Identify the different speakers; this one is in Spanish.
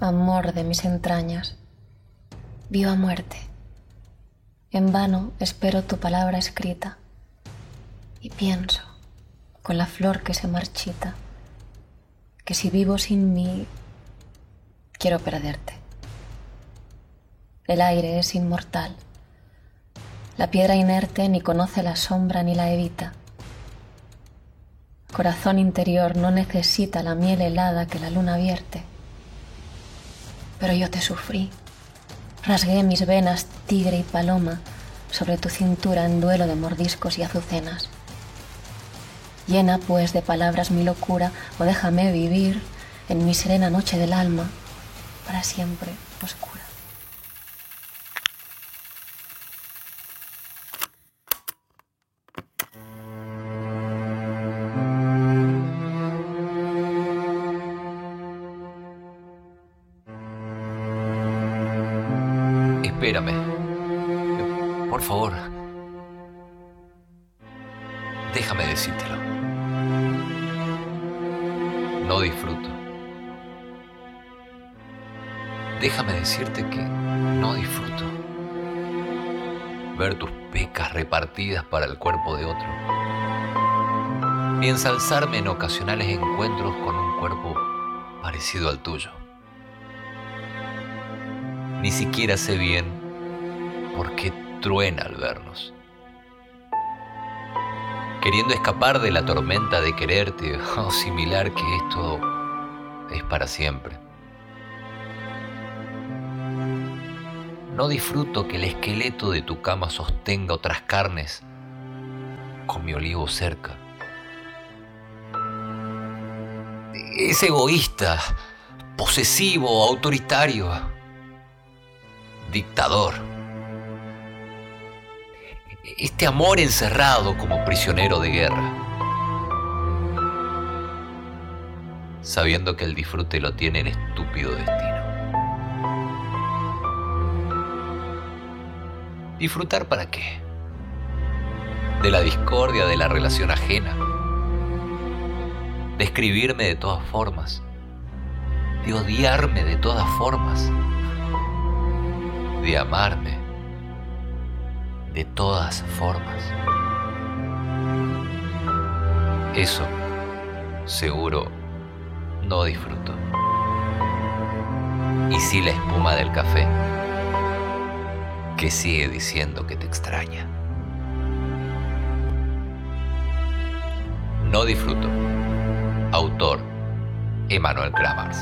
Speaker 1: amor de mis entrañas, viva muerte. En vano espero tu palabra escrita y pienso, con la flor que se marchita, que si vivo sin mí, quiero perderte. El aire es inmortal. La piedra inerte ni conoce la sombra ni la evita. Corazón interior no necesita la miel helada que la luna vierte. Pero yo te sufrí. Rasgué mis venas tigre y paloma sobre tu cintura en duelo de mordiscos y azucenas. Llena pues de palabras mi locura o déjame vivir en mi serena noche del alma para siempre oscura.
Speaker 2: Espérame. Por favor. Déjame decírtelo. No disfruto. Déjame decirte que no disfruto. Ver tus pecas repartidas para el cuerpo de otro. Ni ensalzarme en ocasionales encuentros con un cuerpo parecido al tuyo. Ni siquiera sé bien por qué truena al vernos. Queriendo escapar de la tormenta de quererte o similar que esto es para siempre. No disfruto que el esqueleto de tu cama sostenga otras carnes con mi olivo cerca. Es egoísta, posesivo, autoritario dictador. Este amor encerrado como prisionero de guerra. Sabiendo que el disfrute lo tiene el estúpido destino. ¿Disfrutar para qué? De la discordia de la relación ajena. De escribirme de todas formas. De odiarme de todas formas de amarme de todas formas. Eso seguro no disfruto. Y sí la espuma del café, que sigue diciendo que te extraña. No disfruto. Autor, Emanuel Kramars.